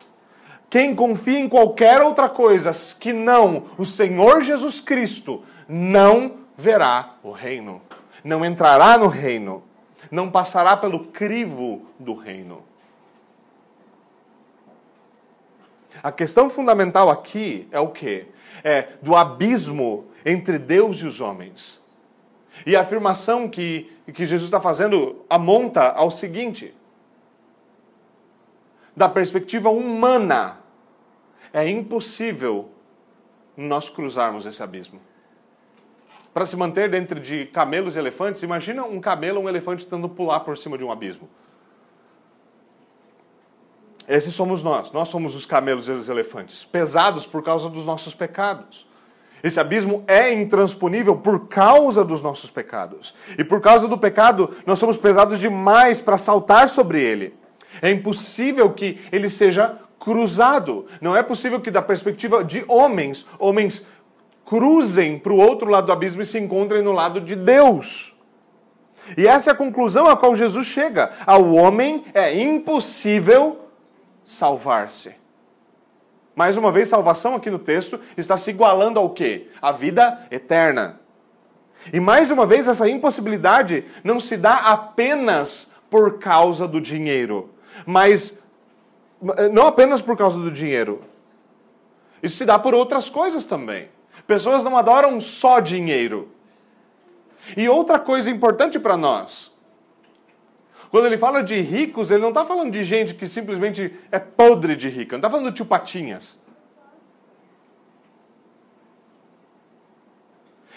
quem confia em qualquer outra coisa que não o Senhor Jesus Cristo não verá o reino, não entrará no reino, não passará pelo crivo do reino. A questão fundamental aqui é o que? É do abismo entre Deus e os homens. E a afirmação que, que Jesus está fazendo amonta ao seguinte: da perspectiva humana, é impossível nós cruzarmos esse abismo. Para se manter dentro de camelos e elefantes, imagina um camelo ou um elefante tentando pular por cima de um abismo. Esses somos nós. Nós somos os camelos e os elefantes, pesados por causa dos nossos pecados. Esse abismo é intransponível por causa dos nossos pecados. E por causa do pecado, nós somos pesados demais para saltar sobre ele. É impossível que ele seja cruzado. Não é possível que, da perspectiva de homens, homens cruzem para o outro lado do abismo e se encontrem no lado de Deus. E essa é a conclusão a qual Jesus chega. Ao homem é impossível salvar-se. Mais uma vez, salvação aqui no texto está se igualando ao quê? A vida eterna. E mais uma vez, essa impossibilidade não se dá apenas por causa do dinheiro, mas não apenas por causa do dinheiro. Isso se dá por outras coisas também. Pessoas não adoram só dinheiro. E outra coisa importante para nós, quando ele fala de ricos, ele não está falando de gente que simplesmente é podre de rica. Não está falando de tio Patinhas.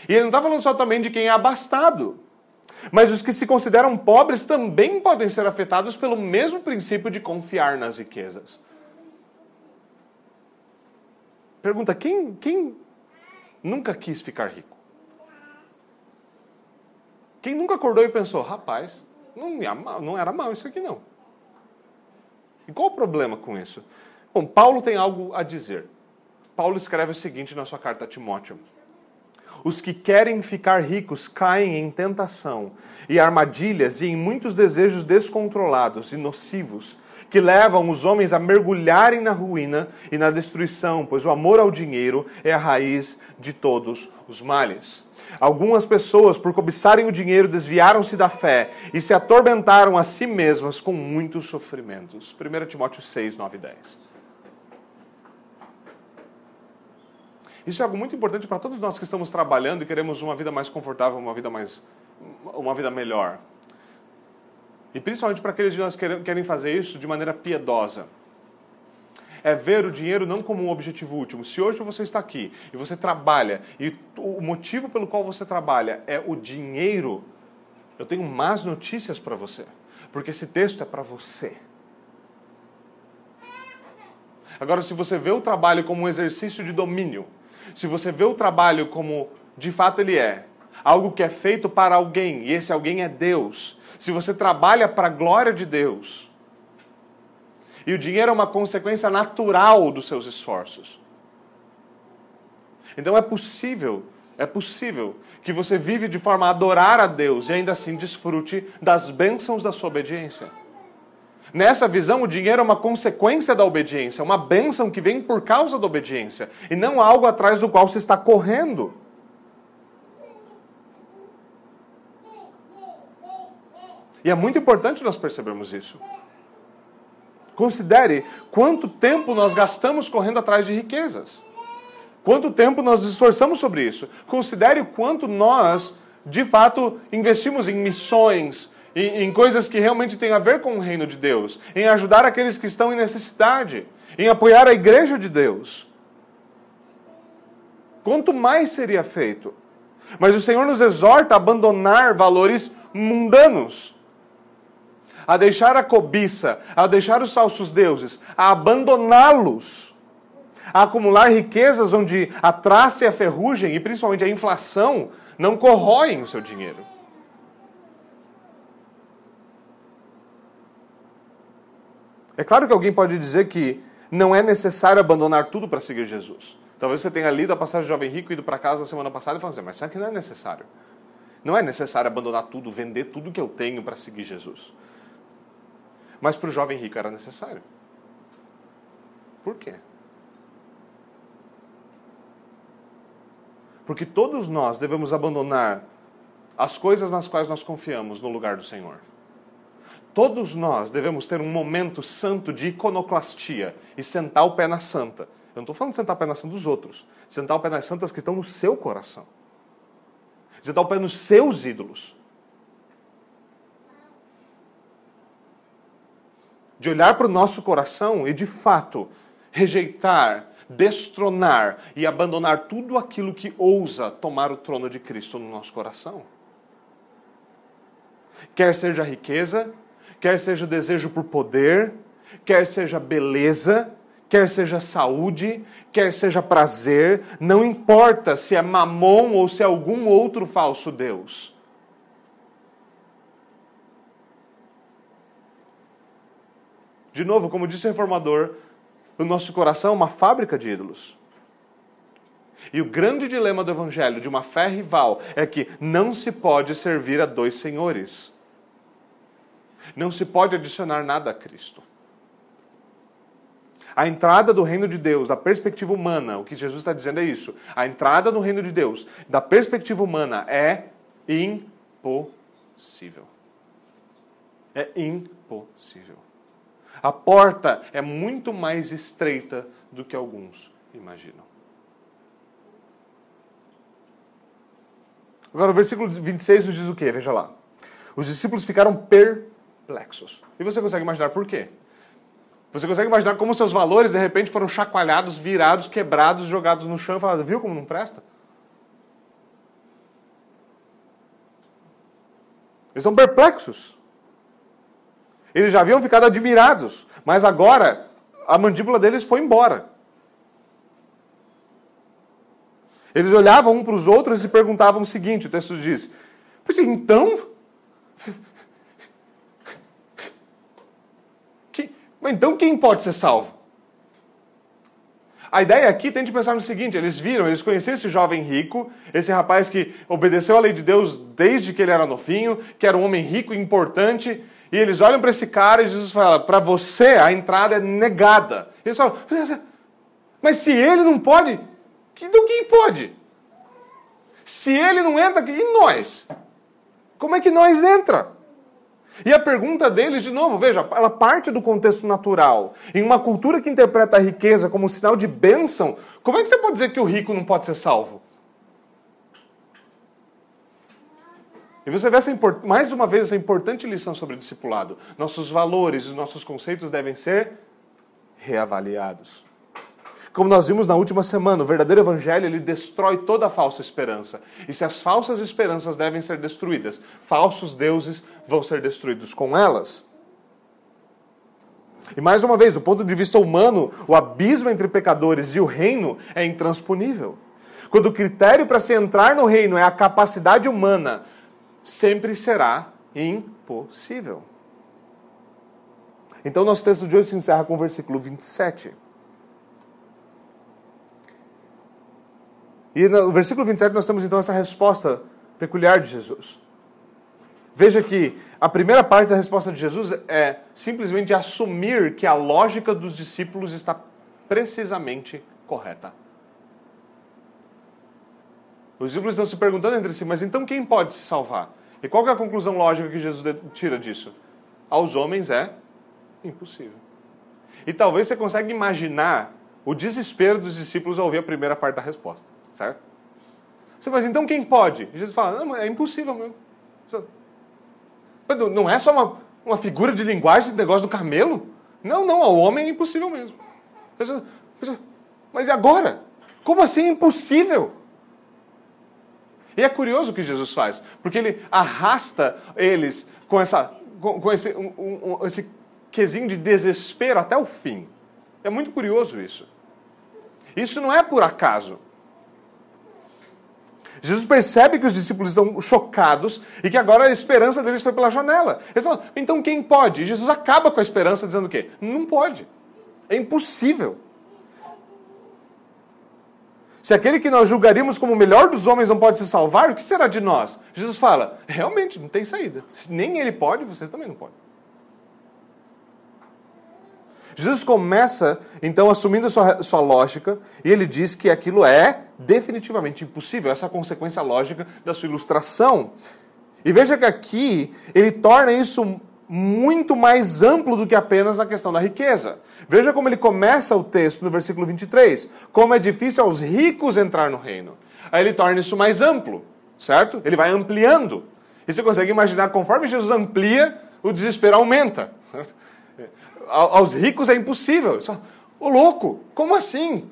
E ele não está falando só também de quem é abastado. Mas os que se consideram pobres também podem ser afetados pelo mesmo princípio de confiar nas riquezas. Pergunta: quem, quem nunca quis ficar rico? Quem nunca acordou e pensou, rapaz, não, era mal isso aqui não. E qual o problema com isso? Bom, Paulo tem algo a dizer. Paulo escreve o seguinte na sua carta a Timóteo: Os que querem ficar ricos caem em tentação e armadilhas e em muitos desejos descontrolados e nocivos que levam os homens a mergulharem na ruína e na destruição, pois o amor ao dinheiro é a raiz de todos os males. Algumas pessoas, por cobiçarem o dinheiro, desviaram-se da fé e se atormentaram a si mesmas com muitos sofrimentos. 1 Timóteo 6, 9 e 10. Isso é algo muito importante para todos nós que estamos trabalhando e queremos uma vida mais confortável, uma vida mais uma vida melhor. E principalmente para aqueles de nós que querem fazer isso de maneira piedosa é ver o dinheiro não como um objetivo último. Se hoje você está aqui e você trabalha e o motivo pelo qual você trabalha é o dinheiro, eu tenho más notícias para você, porque esse texto é para você. Agora, se você vê o trabalho como um exercício de domínio, se você vê o trabalho como de fato ele é, algo que é feito para alguém, e esse alguém é Deus, se você trabalha para a glória de Deus, e o dinheiro é uma consequência natural dos seus esforços. Então é possível, é possível que você vive de forma a adorar a Deus e ainda assim desfrute das bênçãos da sua obediência. Nessa visão, o dinheiro é uma consequência da obediência, uma bênção que vem por causa da obediência, e não algo atrás do qual se está correndo. E é muito importante nós percebermos isso. Considere quanto tempo nós gastamos correndo atrás de riquezas. Quanto tempo nós esforçamos sobre isso. Considere o quanto nós, de fato, investimos em missões, em, em coisas que realmente têm a ver com o reino de Deus, em ajudar aqueles que estão em necessidade, em apoiar a igreja de Deus. Quanto mais seria feito? Mas o Senhor nos exorta a abandonar valores mundanos, a deixar a cobiça, a deixar os falsos deuses, a abandoná-los, a acumular riquezas onde a traça e a ferrugem, e principalmente a inflação, não corroem o seu dinheiro. É claro que alguém pode dizer que não é necessário abandonar tudo para seguir Jesus. Talvez você tenha lido a passagem do jovem rico e ido para casa na semana passada e falado assim, mas será que não é necessário? Não é necessário abandonar tudo, vender tudo que eu tenho para seguir Jesus. Mas para o jovem rico era necessário. Por quê? Porque todos nós devemos abandonar as coisas nas quais nós confiamos no lugar do Senhor. Todos nós devemos ter um momento santo de iconoclastia e sentar o pé na santa eu não estou falando de sentar o pé na santa dos outros. Sentar o pé nas santas que estão no seu coração. Sentar o pé nos seus ídolos. De olhar para o nosso coração e, de fato, rejeitar, destronar e abandonar tudo aquilo que ousa tomar o trono de Cristo no nosso coração. Quer seja riqueza, quer seja desejo por poder, quer seja beleza, quer seja saúde, quer seja prazer, não importa se é mamon ou se é algum outro falso Deus. De novo, como disse o reformador, o nosso coração é uma fábrica de ídolos. E o grande dilema do evangelho de uma fé rival é que não se pode servir a dois senhores. Não se pode adicionar nada a Cristo. A entrada do reino de Deus, da perspectiva humana, o que Jesus está dizendo é isso. A entrada no reino de Deus, da perspectiva humana, é impossível. É impossível. A porta é muito mais estreita do que alguns imaginam. Agora, o versículo 26 nos diz o quê? Veja lá. Os discípulos ficaram perplexos. E você consegue imaginar por quê? Você consegue imaginar como seus valores de repente foram chacoalhados, virados, quebrados, jogados no chão e viu como não presta? Eles são perplexos. Eles já haviam ficado admirados, mas agora a mandíbula deles foi embora. Eles olhavam um para os outros e perguntavam o seguinte: o texto diz, pois então, Mas então quem pode ser salvo? A ideia aqui tem de pensar no seguinte: eles viram, eles conheciam esse jovem rico, esse rapaz que obedeceu a lei de Deus desde que ele era novinho, que era um homem rico e importante, e eles olham para esse cara e Jesus fala: para você a entrada é negada. Eles falam: mas se ele não pode, então quem pode? Se ele não entra, e nós? Como é que nós entra? E a pergunta deles, de novo, veja, ela parte do contexto natural. Em uma cultura que interpreta a riqueza como um sinal de bênção, como é que você pode dizer que o rico não pode ser salvo? E você vê essa, mais uma vez essa importante lição sobre o discipulado. Nossos valores e nossos conceitos devem ser reavaliados. Como nós vimos na última semana, o verdadeiro evangelho ele destrói toda falsa esperança. E se as falsas esperanças devem ser destruídas, falsos deuses vão ser destruídos com elas. E mais uma vez, do ponto de vista humano, o abismo entre pecadores e o reino é intransponível. Quando o critério para se entrar no reino é a capacidade humana, sempre será impossível. Então, nosso texto de hoje se encerra com o versículo 27. E no versículo 27 nós temos então essa resposta peculiar de Jesus. Veja que a primeira parte da resposta de Jesus é simplesmente assumir que a lógica dos discípulos está precisamente correta. Os discípulos estão se perguntando entre si, mas então quem pode se salvar? E qual é a conclusão lógica que Jesus tira disso? Aos homens é impossível. E talvez você consiga imaginar o desespero dos discípulos ao ouvir a primeira parte da resposta. Certo? Você fala, então quem pode? Jesus fala, não, é impossível mesmo. Não é só uma, uma figura de linguagem, de negócio do camelo? Não, não, ao homem é impossível mesmo. Mas e agora? Como assim é impossível? E é curioso o que Jesus faz, porque ele arrasta eles com, essa, com, com esse, um, um, esse quesinho de desespero até o fim. É muito curioso isso. Isso não é por acaso. Jesus percebe que os discípulos estão chocados e que agora a esperança deles foi pela janela. Ele fala, então quem pode? E Jesus acaba com a esperança dizendo o quê? Não pode. É impossível. Se aquele que nós julgaríamos como o melhor dos homens não pode se salvar, o que será de nós? Jesus fala: realmente, não tem saída. Se nem ele pode, vocês também não podem. Jesus começa, então, assumindo sua, sua lógica, e ele diz que aquilo é definitivamente impossível, essa é a consequência lógica da sua ilustração. E veja que aqui ele torna isso muito mais amplo do que apenas a questão da riqueza. Veja como ele começa o texto no versículo 23. Como é difícil aos ricos entrar no reino. Aí ele torna isso mais amplo, certo? Ele vai ampliando. E você consegue imaginar, conforme Jesus amplia, o desespero aumenta. Aos ricos é impossível. Ô louco, como assim?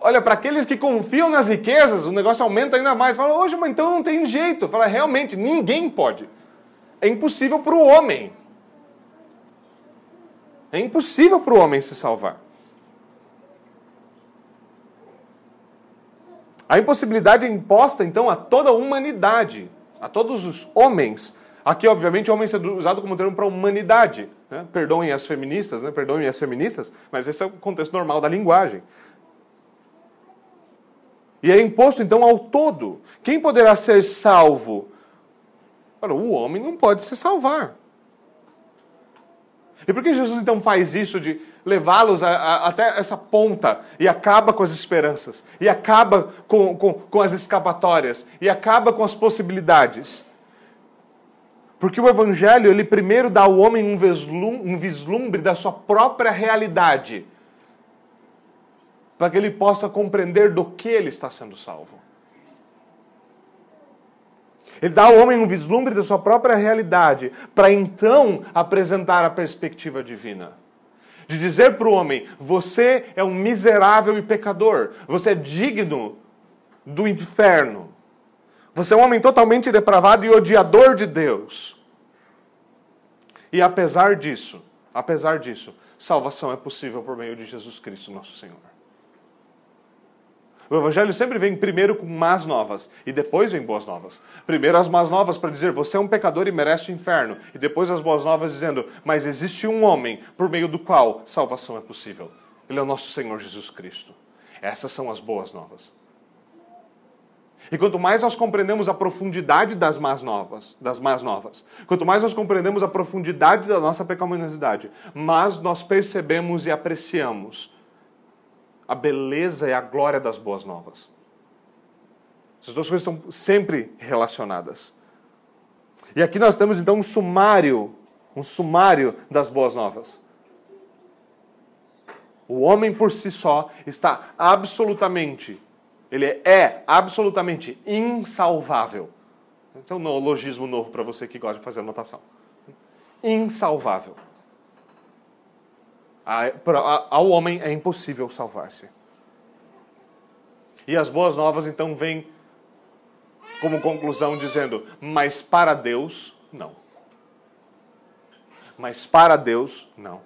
Olha, para aqueles que confiam nas riquezas, o negócio aumenta ainda mais. Fala, hoje, mas então não tem jeito. Fala, realmente, ninguém pode. É impossível para o homem. É impossível para o homem se salvar. A impossibilidade é imposta, então, a toda a humanidade, a todos os homens. Aqui, obviamente, homem é usado como termo para humanidade. Né? Perdoem as feministas, né? perdoem as feministas, mas esse é o contexto normal da linguagem. E é imposto, então, ao todo. Quem poderá ser salvo? Ora, o homem não pode se salvar. E por que Jesus então faz isso de levá-los até essa ponta e acaba com as esperanças, e acaba com, com, com as escapatórias, e acaba com as possibilidades? Porque o Evangelho, ele primeiro dá ao homem um vislumbre, um vislumbre da sua própria realidade, para que ele possa compreender do que ele está sendo salvo. Ele dá ao homem um vislumbre da sua própria realidade, para então apresentar a perspectiva divina. De dizer para o homem: você é um miserável e pecador, você é digno do inferno. Você é um homem totalmente depravado e odiador de Deus. E apesar disso, apesar disso, salvação é possível por meio de Jesus Cristo, nosso Senhor. O Evangelho sempre vem primeiro com más novas e depois vem boas novas. Primeiro as más novas para dizer você é um pecador e merece o inferno, e depois as boas novas dizendo mas existe um homem por meio do qual salvação é possível. Ele é o nosso Senhor Jesus Cristo. Essas são as boas novas. E quanto mais nós compreendemos a profundidade das más novas, das más novas, quanto mais nós compreendemos a profundidade da nossa pecaminosidade, mais nós percebemos e apreciamos a beleza e a glória das boas novas. Essas duas coisas estão sempre relacionadas. E aqui nós temos então um sumário, um sumário das boas novas. O homem por si só está absolutamente, ele é absolutamente insalvável. É um neologismo novo para você que gosta de fazer anotação. Insalvável ao homem é impossível salvar-se. E as boas novas então vêm como conclusão dizendo: mas para Deus, não. Mas para Deus, não.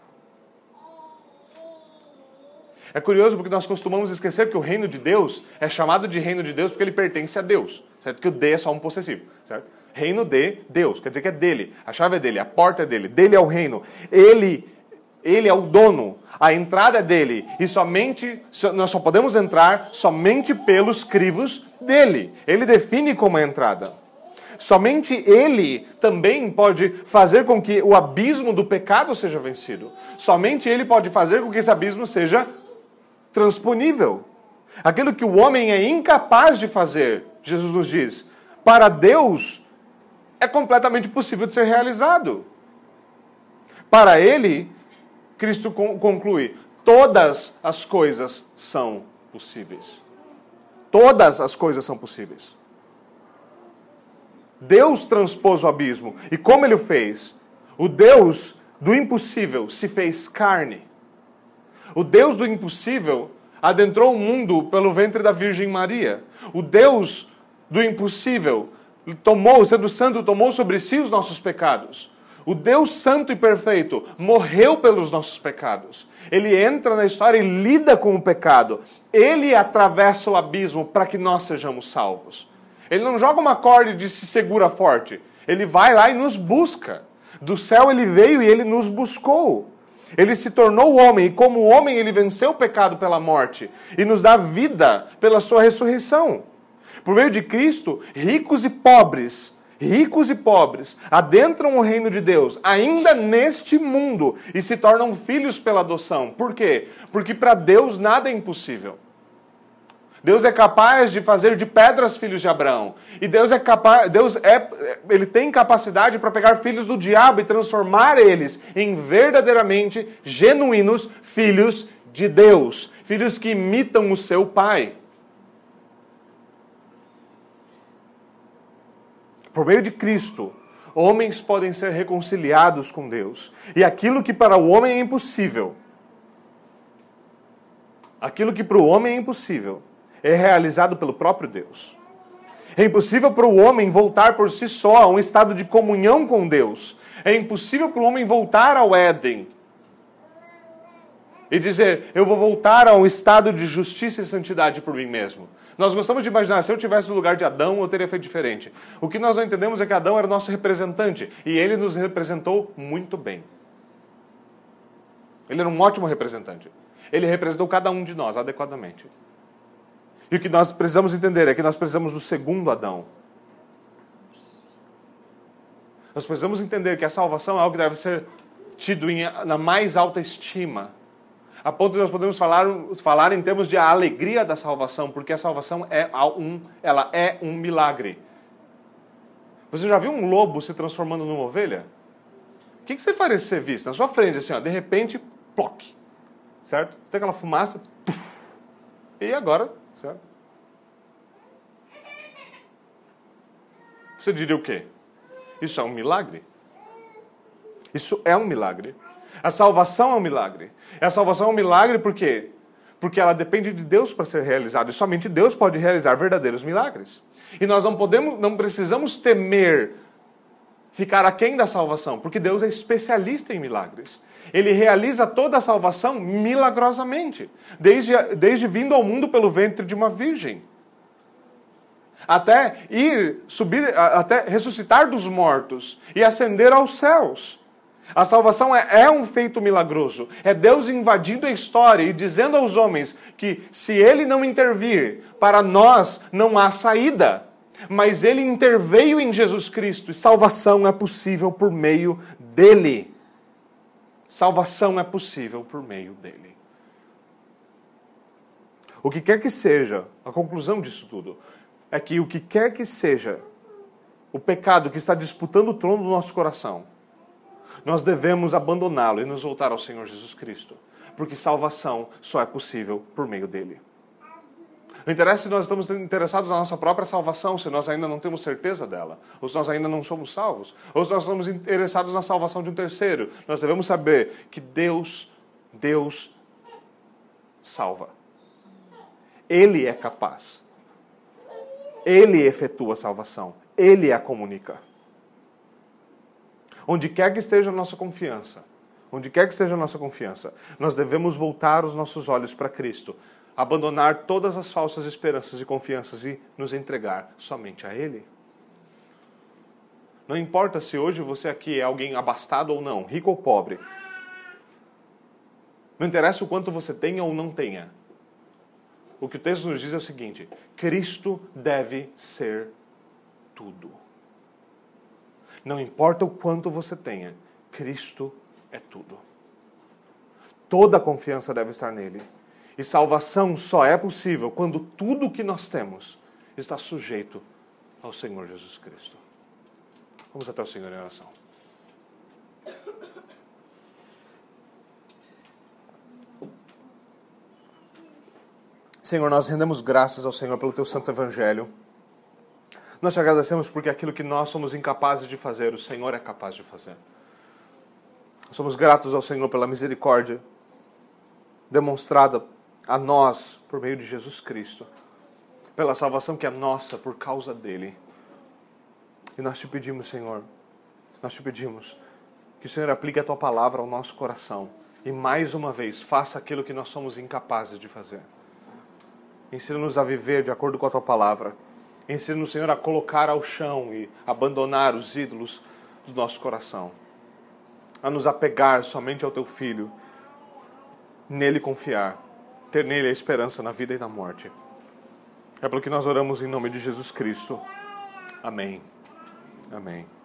É curioso porque nós costumamos esquecer que o reino de Deus é chamado de reino de Deus porque ele pertence a Deus, certo? Que o D é só um possessivo, certo? Reino de Deus, quer dizer que é dele, a chave é dele, a porta é dele, dele é o reino. Ele ele é o dono, a entrada é dele. E somente, nós só podemos entrar somente pelos crivos dele. Ele define como a entrada. Somente ele também pode fazer com que o abismo do pecado seja vencido. Somente ele pode fazer com que esse abismo seja transponível. Aquilo que o homem é incapaz de fazer, Jesus nos diz, para Deus é completamente possível de ser realizado. Para ele, Cristo conclui: todas as coisas são possíveis. Todas as coisas são possíveis. Deus transpôs o abismo. E como ele o fez? O Deus do impossível se fez carne. O Deus do impossível adentrou o mundo pelo ventre da Virgem Maria. O Deus do impossível tomou, sendo santo, tomou sobre si os nossos pecados. O Deus santo e perfeito morreu pelos nossos pecados. Ele entra na história e lida com o pecado. Ele atravessa o abismo para que nós sejamos salvos. Ele não joga uma corda e diz se segura forte. Ele vai lá e nos busca. Do céu ele veio e ele nos buscou. Ele se tornou homem e, como homem, ele venceu o pecado pela morte e nos dá vida pela sua ressurreição. Por meio de Cristo, ricos e pobres, ricos e pobres, adentram o reino de Deus, ainda neste mundo, e se tornam filhos pela adoção. Por quê? Porque para Deus nada é impossível. Deus é capaz de fazer de pedras filhos de Abraão. E Deus é capaz, Deus é, ele tem capacidade para pegar filhos do diabo e transformar eles em verdadeiramente genuínos filhos de Deus, filhos que imitam o seu pai. Por meio de Cristo, homens podem ser reconciliados com Deus. E aquilo que para o homem é impossível, aquilo que para o homem é impossível, é realizado pelo próprio Deus. É impossível para o homem voltar por si só a um estado de comunhão com Deus. É impossível para o homem voltar ao Éden e dizer: Eu vou voltar a um estado de justiça e santidade por mim mesmo. Nós gostamos de imaginar, se eu tivesse no lugar de Adão, eu teria feito diferente. O que nós não entendemos é que Adão era nosso representante e ele nos representou muito bem. Ele era um ótimo representante. Ele representou cada um de nós adequadamente. E o que nós precisamos entender é que nós precisamos do segundo Adão. Nós precisamos entender que a salvação é algo que deve ser tido em, na mais alta estima. A ponto de nós podemos falar, falar em termos de alegria da salvação, porque a salvação é um, ela é um milagre. Você já viu um lobo se transformando numa ovelha? O que, que você faria se você visse? Na sua frente, assim, ó, de repente, ploc. Certo? Tem aquela fumaça. E agora Certo? Você diria o quê? Isso é um milagre? Isso é um milagre. A salvação é um milagre. A salvação é um milagre por quê? Porque ela depende de Deus para ser realizada. E somente Deus pode realizar verdadeiros milagres. E nós não podemos, não precisamos temer ficar aquém da salvação, porque Deus é especialista em milagres. Ele realiza toda a salvação milagrosamente, desde, desde vindo ao mundo pelo ventre de uma virgem. Até ir, subir, até ressuscitar dos mortos e ascender aos céus. A salvação é, é, um feito milagroso. É Deus invadindo a história e dizendo aos homens que se Ele não intervir, para nós não há saída. Mas Ele interveio em Jesus Cristo e salvação é possível por meio dele. Salvação é possível por meio dele. O que quer que seja, a conclusão disso tudo, é que o que quer que seja o pecado que está disputando o trono do nosso coração, nós devemos abandoná-lo e nos voltar ao Senhor Jesus Cristo, porque salvação só é possível por meio dele. Não interessa se nós estamos interessados na nossa própria salvação, se nós ainda não temos certeza dela, ou se nós ainda não somos salvos, ou se nós estamos interessados na salvação de um terceiro. Nós devemos saber que Deus, Deus salva. Ele é capaz. Ele efetua a salvação. Ele a comunica. Onde quer que esteja a nossa confiança, onde quer que esteja a nossa confiança, nós devemos voltar os nossos olhos para Cristo, abandonar todas as falsas esperanças e confianças e nos entregar somente a Ele? Não importa se hoje você aqui é alguém abastado ou não, rico ou pobre. Não interessa o quanto você tenha ou não tenha. O que o texto nos diz é o seguinte: Cristo deve ser tudo. Não importa o quanto você tenha, Cristo é tudo. Toda a confiança deve estar nele. E salvação só é possível quando tudo o que nós temos está sujeito ao Senhor Jesus Cristo. Vamos até o Senhor em oração. Senhor, nós rendemos graças ao Senhor pelo teu santo evangelho. Nós te agradecemos porque aquilo que nós somos incapazes de fazer, o Senhor é capaz de fazer. Somos gratos ao Senhor pela misericórdia demonstrada a nós por meio de Jesus Cristo, pela salvação que é nossa por causa dele. E nós te pedimos, Senhor, nós te pedimos que o Senhor aplique a tua palavra ao nosso coração e mais uma vez faça aquilo que nós somos incapazes de fazer. Ensina-nos a viver de acordo com a tua palavra. Ensina-nos, Senhor, a colocar ao chão e abandonar os ídolos do nosso coração. A nos apegar somente ao teu filho, nele confiar, ter nele a esperança na vida e na morte. É pelo que nós oramos em nome de Jesus Cristo. Amém. Amém.